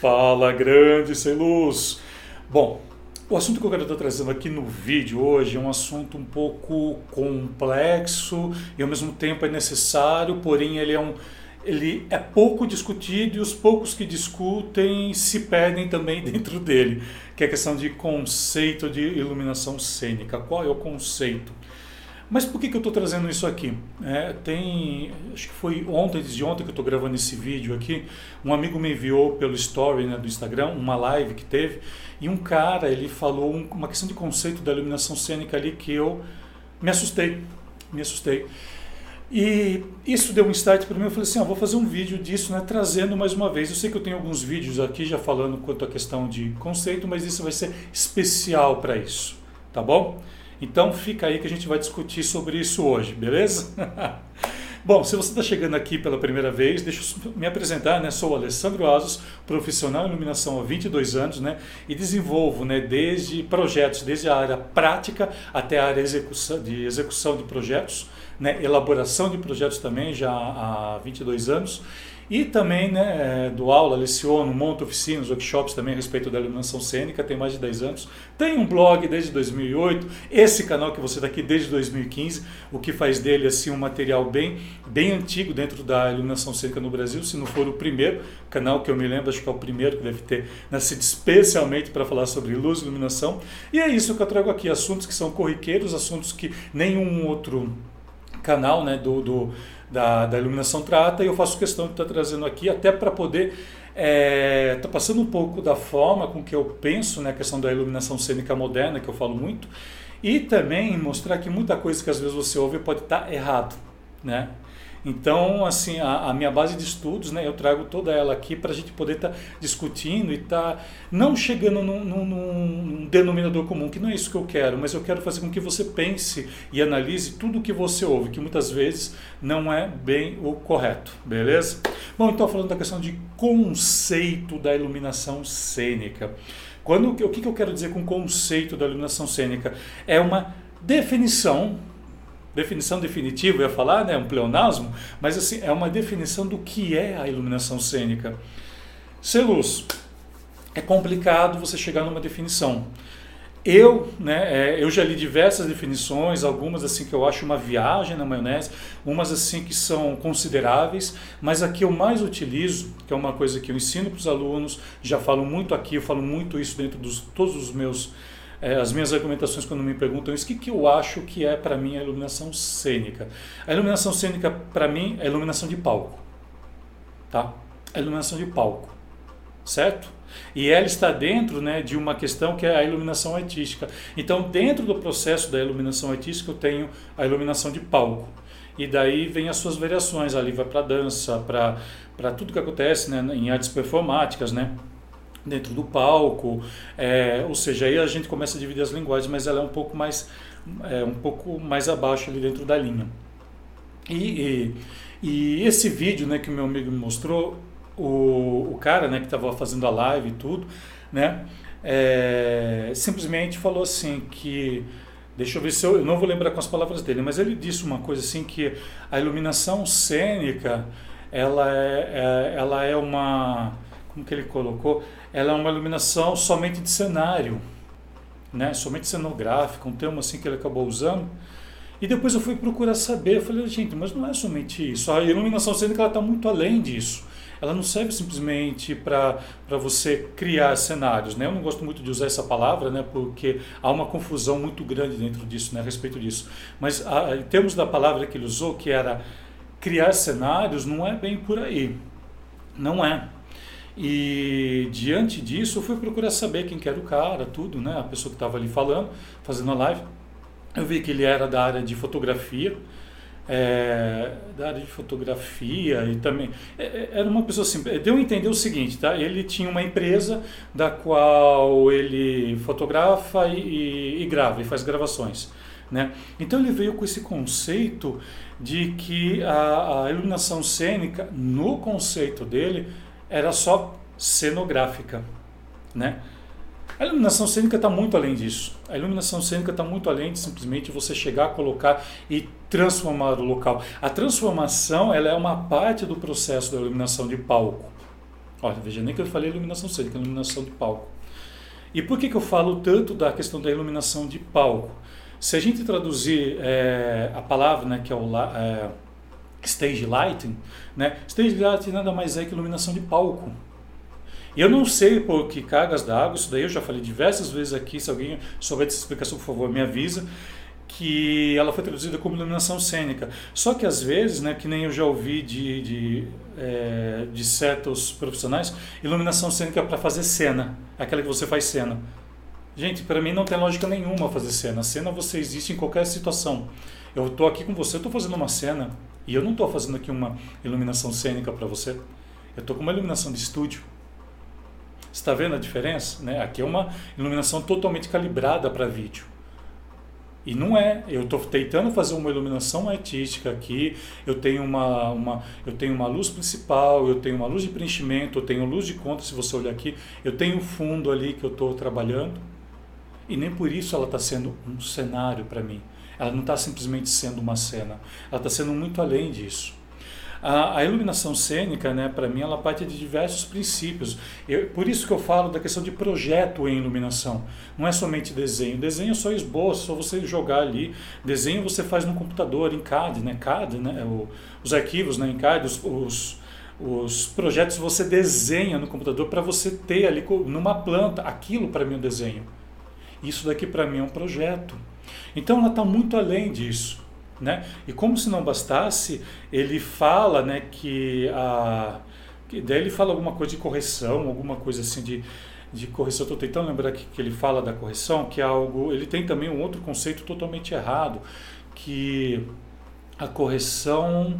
Fala, grande sem luz! Bom, o assunto que eu quero estar trazendo aqui no vídeo hoje é um assunto um pouco complexo e ao mesmo tempo é necessário, porém ele é um ele é pouco discutido e os poucos que discutem se perdem também dentro dele, que é a questão de conceito de iluminação cênica. Qual é o conceito? Mas por que, que eu estou trazendo isso aqui? É, tem, acho que foi ontem, desde ontem que eu estou gravando esse vídeo aqui, um amigo me enviou pelo story né, do Instagram, uma live que teve, e um cara, ele falou um, uma questão de conceito da iluminação cênica ali que eu me assustei, me assustei. E isso deu um start para mim, eu falei assim, ah, vou fazer um vídeo disso, né, trazendo mais uma vez. Eu sei que eu tenho alguns vídeos aqui já falando quanto à questão de conceito, mas isso vai ser especial para isso, tá bom? Então fica aí que a gente vai discutir sobre isso hoje, beleza? Bom, se você está chegando aqui pela primeira vez, deixa eu me apresentar, né? Sou Alessandro Asos, profissional em iluminação há 22 anos, né? E desenvolvo, né, desde projetos, desde a área prática até a área execução, de execução de projetos, né? Elaboração de projetos também já há 22 anos. E também né, é, do aula, leciono, monto oficinas, workshops também a respeito da iluminação cênica, tem mais de 10 anos. Tem um blog desde 2008, esse canal que você está aqui desde 2015, o que faz dele assim um material bem, bem antigo dentro da iluminação cênica no Brasil, se não for o primeiro canal que eu me lembro, acho que é o primeiro que deve ter nascido especialmente para falar sobre luz e iluminação. E é isso que eu trago aqui, assuntos que são corriqueiros, assuntos que nenhum outro canal né, do, do da, da iluminação trata e eu faço questão de estar trazendo aqui até para poder é, tá passando um pouco da forma com que eu penso né, a questão da iluminação cênica moderna, que eu falo muito, e também mostrar que muita coisa que às vezes você ouve pode estar tá errado, né? Então, assim, a, a, minha base de estudos, né, eu trago toda ela aqui para a gente poder estar tá discutindo e estar tá não chegando num, num, num, denominador comum, que não é isso que eu quero, mas eu quero fazer com que você pense e analise tudo o que você ouve, que muitas vezes não é bem o correto, beleza? Bom, então falando da questão de conceito da iluminação cênica. Quando, o que, que eu quero dizer com conceito da iluminação cênica? É uma definição definição definitiva, eu ia falar, né, um pleonasmo, mas assim, é uma definição do que é a iluminação cênica. Ser luz. É complicado você chegar numa definição. Eu, né, é, eu já li diversas definições, algumas assim que eu acho uma viagem na maionese, umas assim que são consideráveis, mas a que eu mais utilizo, que é uma coisa que eu ensino para os alunos, já falo muito aqui, eu falo muito isso dentro de todos os meus é, as minhas argumentações quando me perguntam isso, o que, que eu acho que é para mim a iluminação cênica? A iluminação cênica, para mim, é iluminação de palco. Tá? A iluminação de palco. Certo? E ela está dentro né, de uma questão que é a iluminação artística. Então, dentro do processo da iluminação artística, eu tenho a iluminação de palco. E daí vem as suas variações, ali vai para dança, para tudo que acontece né, em artes performáticas, né? Dentro do palco, é, ou seja, aí a gente começa a dividir as linguagens, mas ela é um pouco mais, é, um pouco mais abaixo ali dentro da linha. E, e, e esse vídeo, né, que o meu amigo me mostrou, o, o cara, né, que estava fazendo a live e tudo, né, é, simplesmente falou assim que Deixa eu ver se eu, eu não vou lembrar com as palavras dele, mas ele disse uma coisa assim que a iluminação cênica ela é, é ela é uma como que ele colocou, ela é uma iluminação somente de cenário, né? somente cenográfica, um termo assim que ele acabou usando. E depois eu fui procurar saber, eu falei, gente, mas não é somente isso. A iluminação cênica está muito além disso. Ela não serve simplesmente para você criar cenários. Né? Eu não gosto muito de usar essa palavra, né? porque há uma confusão muito grande dentro disso, né? a respeito disso. Mas a, em termos da palavra que ele usou, que era criar cenários, não é bem por aí. Não é. E diante disso, eu fui procurar saber quem que era o cara, tudo, né? A pessoa que estava ali falando, fazendo a live. Eu vi que ele era da área de fotografia, é, da área de fotografia e também é, é era uma pessoa assim. Deu a entender o seguinte, tá? Ele tinha uma empresa da qual ele fotografa e, e, e grava e faz gravações. Né? Então ele veio com esse conceito de que a, a iluminação cênica, no conceito dele, era só cenográfica, né? A iluminação cênica está muito além disso. A iluminação cênica está muito além de simplesmente você chegar, colocar e transformar o local. A transformação ela é uma parte do processo da iluminação de palco. Olha, veja, nem que eu falei iluminação cênica, iluminação de palco. E por que, que eu falo tanto da questão da iluminação de palco? Se a gente traduzir é, a palavra, né, que é o é, stage lighting, né, stage lighting nada mais é que iluminação de palco. Eu não sei por que cargas d'água, isso daí eu já falei diversas vezes aqui, se alguém souber dessa explicação, por favor, me avisa, que ela foi traduzida como iluminação cênica. Só que às vezes, né, que nem eu já ouvi de, de, é, de certos profissionais, iluminação cênica é para fazer cena, aquela que você faz cena. Gente, para mim não tem lógica nenhuma fazer cena. Cena você existe em qualquer situação. Eu estou aqui com você, estou fazendo uma cena e eu não estou fazendo aqui uma iluminação cênica para você. Eu estou com uma iluminação de estúdio. Está vendo a diferença? Né? Aqui é uma iluminação totalmente calibrada para vídeo. E não é, eu estou tentando fazer uma iluminação artística aqui, eu tenho uma, uma, eu tenho uma luz principal, eu tenho uma luz de preenchimento, eu tenho luz de conta, se você olhar aqui, eu tenho um fundo ali que eu estou trabalhando, e nem por isso ela está sendo um cenário para mim. Ela não está simplesmente sendo uma cena, ela está sendo muito além disso. A, a iluminação cênica, né, para mim, ela parte de diversos princípios. Eu, por isso que eu falo da questão de projeto em iluminação. Não é somente desenho. Desenho é só esboço, só você jogar ali. Desenho você faz no computador, em CAD, né? CAD, né? O, os arquivos né? em CAD, os, os os projetos você desenha no computador para você ter ali numa planta. Aquilo para mim é um desenho. Isso daqui para mim é um projeto. Então ela está muito além disso. Né? E como se não bastasse, ele fala né, que a. Daí ele fala alguma coisa de correção, alguma coisa assim de, de correção. Estou tentando lembrar que, que ele fala da correção, que é algo. Ele tem também um outro conceito totalmente errado, que a correção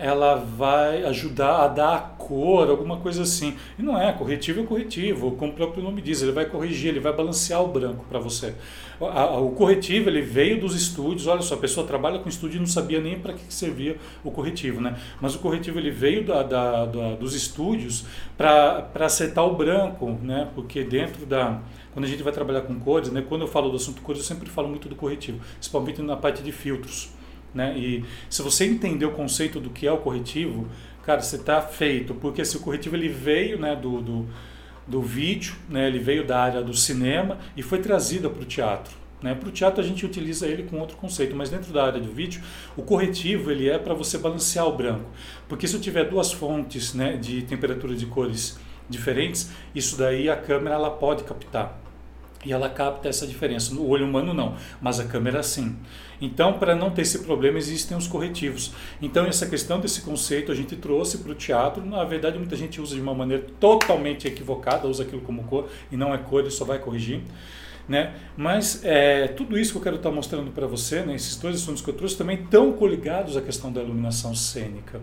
ela vai ajudar a dar a cor, alguma coisa assim. E não é, corretivo é corretivo, como o próprio nome diz, ele vai corrigir, ele vai balancear o branco para você. O corretivo ele veio dos estúdios, olha só, a pessoa trabalha com estúdio e não sabia nem para que servia o corretivo, né? Mas o corretivo ele veio da, da, da dos estúdios para acertar o branco, né? Porque dentro da quando a gente vai trabalhar com cores, né? Quando eu falo do assunto cores, eu sempre falo muito do corretivo, principalmente na parte de filtros. Né? E se você entender o conceito do que é o corretivo, cara, você está feito, porque se o corretivo ele veio né, do, do, do vídeo, né, ele veio da área do cinema e foi trazido para o teatro. Né? Para o teatro a gente utiliza ele com outro conceito, mas dentro da área do vídeo, o corretivo ele é para você balancear o branco. Porque se eu tiver duas fontes né, de temperatura de cores diferentes, isso daí a câmera ela pode captar e ela capta essa diferença. No olho humano não, mas a câmera sim. Então, para não ter esse problema, existem os corretivos. Então, essa questão desse conceito a gente trouxe para o teatro. Na verdade, muita gente usa de uma maneira totalmente equivocada, usa aquilo como cor e não é cor, ele só vai corrigir. Né? Mas é, tudo isso que eu quero estar mostrando para você, né, esses dois assuntos que eu trouxe, também estão coligados à questão da iluminação cênica.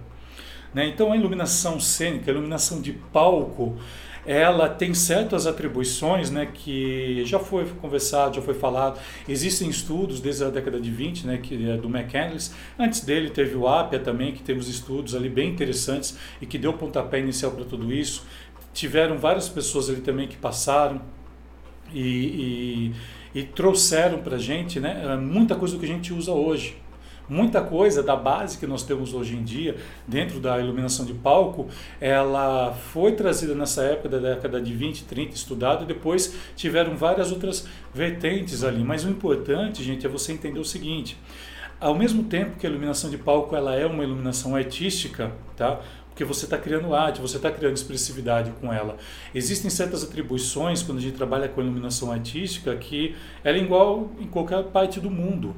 Né? Então, a iluminação cênica, a iluminação de palco, ela tem certas atribuições né, que já foi conversado, já foi falado. Existem estudos desde a década de 20, né, que é do McCandless. Antes dele teve o Apia também, que temos estudos ali bem interessantes e que deu pontapé inicial para tudo isso. Tiveram várias pessoas ali também que passaram e, e, e trouxeram para a gente né, muita coisa que a gente usa hoje. Muita coisa da base que nós temos hoje em dia, dentro da iluminação de palco, ela foi trazida nessa época da década de 20, 30, estudado, e depois tiveram várias outras vertentes ali. Mas o importante, gente, é você entender o seguinte: ao mesmo tempo que a iluminação de palco ela é uma iluminação artística, tá? porque você está criando arte, você está criando expressividade com ela. Existem certas atribuições quando a gente trabalha com iluminação artística que ela é igual em qualquer parte do mundo.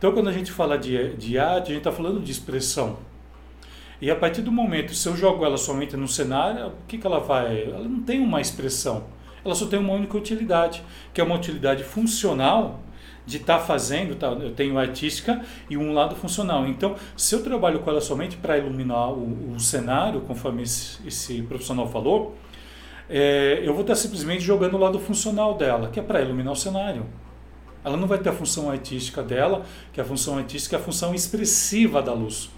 Então, quando a gente fala de, de arte, a gente está falando de expressão. E a partir do momento, se eu jogo ela somente no cenário, o que, que ela vai? Ela não tem uma expressão. Ela só tem uma única utilidade, que é uma utilidade funcional de estar tá fazendo. Tá? Eu tenho artística e um lado funcional. Então, se eu trabalho com ela somente para iluminar o, o, cenário, conforme esse, esse profissional falou, é, eu vou estar tá simplesmente jogando o lado funcional dela, que é para iluminar o cenário. Ela não vai ter a função artística dela, que é a função artística é a função expressiva da luz,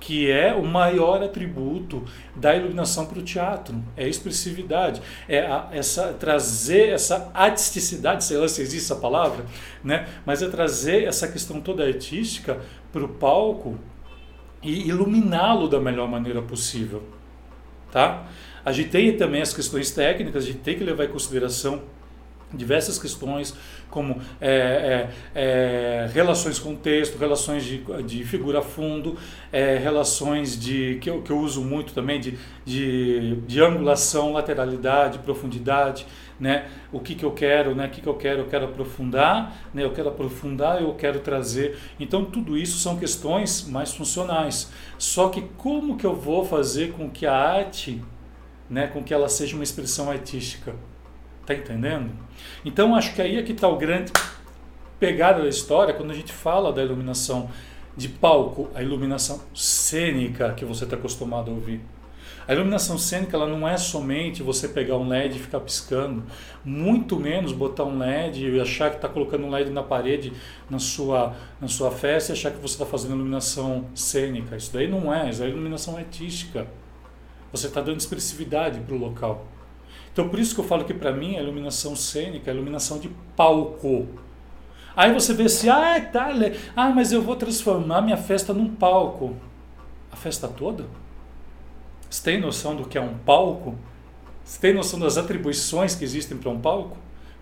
que é o maior atributo da iluminação para o teatro, é a expressividade, é a, essa trazer essa artisticidade, sei lá se existe essa palavra, né? Mas é trazer essa questão toda artística para o palco e iluminá-lo da melhor maneira possível, tá? A gente tem também as questões técnicas, a gente tem que levar em consideração diversas questões como é, é, é, relações com texto, relações de, de figura fundo, é, relações de que eu, que eu uso muito também de, de, de angulação, lateralidade, profundidade, né? O que, que eu quero, né? O que, que eu quero? Eu quero aprofundar, né? Eu quero aprofundar, eu quero trazer. Então tudo isso são questões mais funcionais. Só que como que eu vou fazer com que a arte, né? Com que ela seja uma expressão artística? Tá entendendo? Então acho que aí é que está o grande pegada da história quando a gente fala da iluminação de palco, a iluminação cênica que você está acostumado a ouvir. A iluminação cênica ela não é somente você pegar um LED e ficar piscando, muito menos botar um LED e achar que está colocando um LED na parede na sua, na sua festa e achar que você está fazendo iluminação cênica. Isso daí não é, isso é iluminação artística. Você está dando expressividade para o local. Então por isso que eu falo que para mim a iluminação cênica é iluminação de palco. Aí você vê assim, ah, tá, ah, mas eu vou transformar minha festa num palco. A festa toda? Você tem noção do que é um palco? Você tem noção das atribuições que existem para um palco?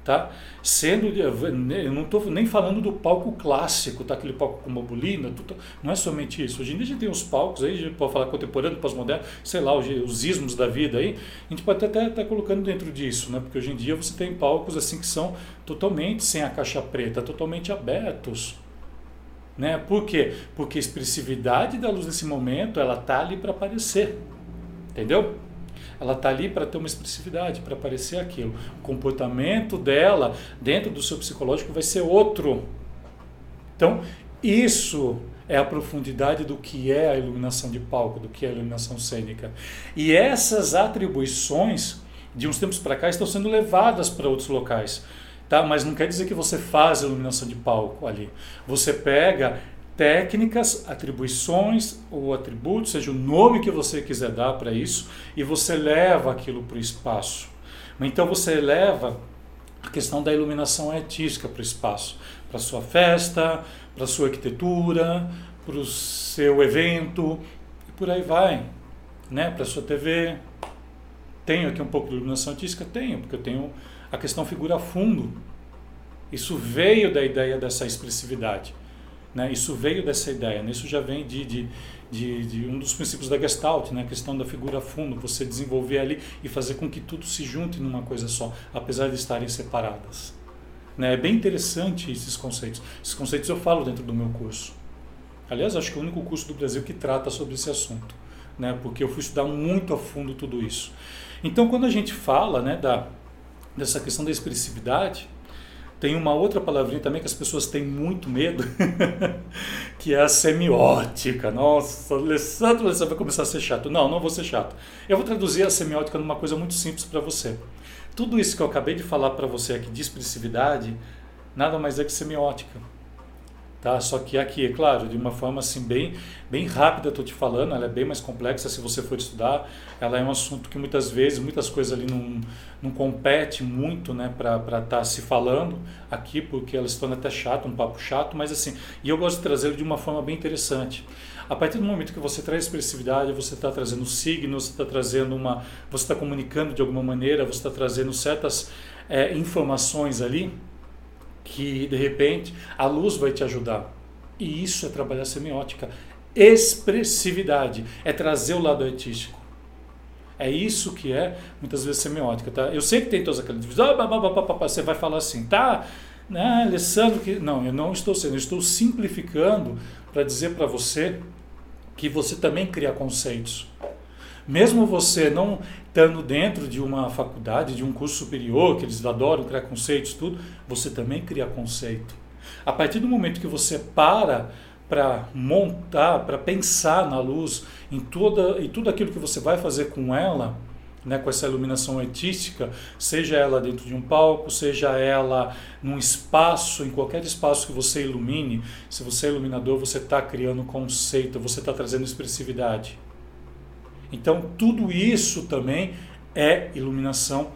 Tá? Sendo, eu não estou nem falando do palco clássico, tá? Aquele palco com bobulina, tudo, não é somente isso. Hoje em dia a gente tem uns palcos aí, a gente pode falar contemporâneo, pós-moderno, sei lá, os, os ismos da vida aí, a gente pode até estar tá colocando dentro disso, né? Porque hoje em dia você tem palcos assim que são totalmente sem a caixa preta, totalmente abertos. Né? Por quê? Porque a expressividade da luz nesse momento, ela tá ali para aparecer. Entendeu? Ela está ali para ter uma expressividade, para aparecer aquilo. O comportamento dela dentro do seu psicológico vai ser outro. Então, isso é a profundidade do que é a iluminação de palco, do que é a iluminação cênica. E essas atribuições, de uns tempos para cá, estão sendo levadas para outros locais. Tá? Mas não quer dizer que você faz iluminação de palco ali. Você pega técnicas, atribuições ou atributos, seja o nome que você quiser dar para isso, e você leva aquilo para o espaço. Então você leva a questão da iluminação artística para o espaço, para sua festa, para sua arquitetura, para o seu evento e por aí vai, né? Para sua TV. Tenho aqui um pouco de iluminação artística? Tenho, porque eu tenho a questão figura fundo. Isso veio da ideia dessa expressividade. Né? Isso veio dessa ideia, né? isso já vem de, de, de, de, um dos princípios da Gestalt, né? a questão da figura fundo, você desenvolver ali e fazer com que tudo se junte numa coisa só, apesar de estarem separadas. Né? É bem interessante esses conceitos. Esses conceitos eu falo dentro do meu curso. Aliás, acho que é o único curso do Brasil que trata sobre esse assunto, né? porque eu fui estudar muito a fundo tudo isso. Então, quando a gente fala né, da, dessa questão da expressividade, tem uma outra palavrinha também que as pessoas têm muito medo, que é a semiótica. Nossa, Alessandro, você vai começar a ser chato. Não, não vou ser chato. Eu vou traduzir a semiótica numa coisa muito simples para você. Tudo isso que eu acabei de falar para você aqui de expressividade, nada mais é que semiótica. Tá? Só que aqui, é claro, de uma forma assim bem, bem rápida, estou te falando, ela é bem mais complexa se você for estudar. Ela é um assunto que muitas vezes, muitas coisas ali não, não compete muito né, para estar tá se falando aqui, porque ela se torna até chato, um papo chato, mas assim, e eu gosto de trazê-lo de uma forma bem interessante. A partir do momento que você traz expressividade, você está trazendo signos, você está trazendo uma. você está comunicando de alguma maneira, você está trazendo certas é, informações ali que de repente a luz vai te ajudar. E isso é trabalhar semiótica. Expressividade é trazer o lado artístico. É isso que é muitas vezes semiótica, tá? Eu sei que tem todas aquelas divisões, ah, você vai falar assim, tá? Né, Alessandro, que não, eu não estou sendo, eu estou simplificando para dizer para você que você também cria conceitos. Mesmo você não estando dentro de uma faculdade, de um curso superior, que eles adoram criar conceitos, tudo, você também cria conceito. A partir do momento que você para para montar, para pensar na luz, em toda e tudo aquilo que você vai fazer com ela, né, com essa iluminação artística, seja ela dentro de um palco, seja ela num espaço, em qualquer espaço que você ilumine, se você é iluminador, você está criando conceito, você está trazendo expressividade. Então, tudo isso também é iluminação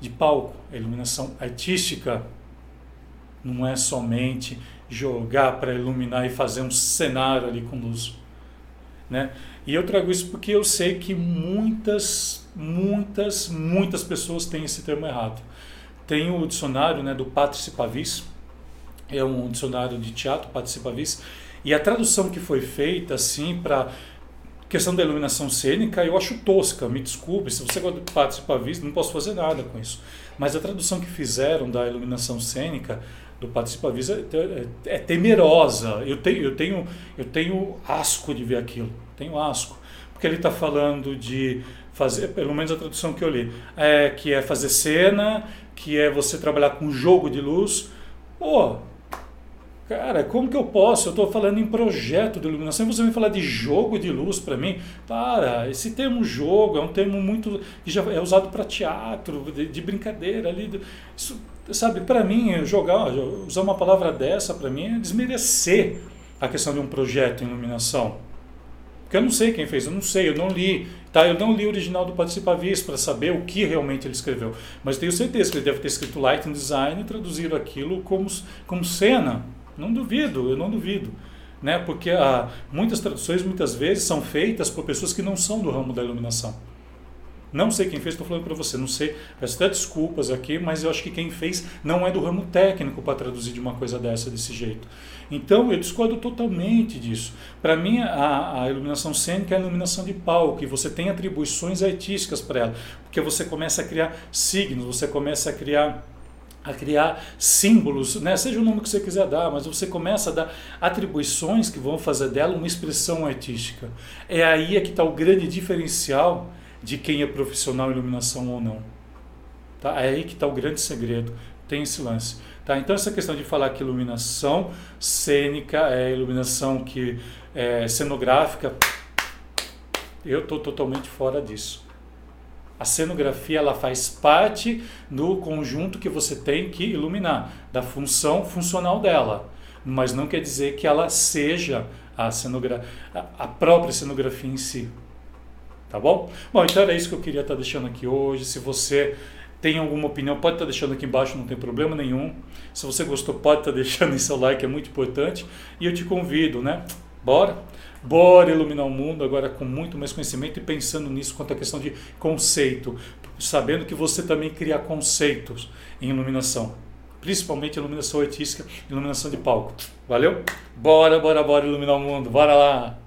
de palco, é iluminação artística. Não é somente jogar para iluminar e fazer um cenário ali com luz. Né? E eu trago isso porque eu sei que muitas, muitas, muitas pessoas têm esse termo errado. Tem o dicionário né, do Patrice é um dicionário de teatro, Patrice e a tradução que foi feita assim para questão da iluminação cênica eu acho tosca, me desculpe, se você gosta de Patrice não posso fazer nada com isso. Mas a tradução que fizeram da iluminação cênica do Participa Visa é, é, é, temerosa. Eu tenho, eu, tenho, eu tenho asco de ver aquilo. Tenho asco. Porque ele está falando de fazer, pelo menos a tradução que eu li, é, que é fazer cena, que é você trabalhar com jogo de luz. Pô, cara, como que eu posso? Eu estou falando em projeto de iluminação você vem falar de jogo de luz para mim? Para, esse termo jogo é um termo muito que já é usado para teatro, de, de, brincadeira ali. Isso Sabe, para mim, jogar, usar uma palavra dessa, para mim, é desmerecer a questão de um projeto em iluminação. Porque eu não sei quem fez, eu não sei, eu não li. Tá? Eu não li o original do Participavis para saber o que realmente ele escreveu. Mas tenho certeza que ele deve ter escrito Lighting Design e traduzido aquilo como, como cena. Não duvido, eu não duvido. Né? Porque ah, muitas traduções, muitas vezes, são feitas por pessoas que não são do ramo da iluminação. Não sei quem fez, estou falando para você, não sei, peço até desculpas aqui, mas eu acho que quem fez não é do ramo técnico para traduzir de uma coisa dessa desse jeito. Então eu discordo totalmente disso. Para mim, a, a, iluminação cênica é a iluminação de palco e você tem atribuições artísticas para ela, porque você começa a criar signos, você começa a criar a criar símbolos, né? seja o nome que você quiser dar, mas você começa a dar atribuições que vão fazer dela uma expressão artística. É aí é que está o grande diferencial de quem é profissional em iluminação ou não. Tá? É aí que está o grande segredo, tem esse lance. Tá? Então essa questão de falar que iluminação cênica é iluminação que é cenográfica, eu estou totalmente fora disso. A cenografia ela faz parte do conjunto que você tem que iluminar, da função funcional dela, mas não quer dizer que ela seja a, cenogra a própria cenografia em si. Tá bom? Bom, então era isso que eu queria estar deixando aqui hoje. Se você tem alguma opinião, pode estar deixando aqui embaixo, não tem problema nenhum. Se você gostou, pode estar deixando seu like, é muito importante. E eu te convido, né? Bora? Bora iluminar o mundo agora com muito mais conhecimento e pensando nisso quanto à questão de conceito, sabendo que você também cria conceitos em iluminação, principalmente iluminação artística, iluminação de palco. Valeu? Bora, bora, bora iluminar o mundo. Bora lá.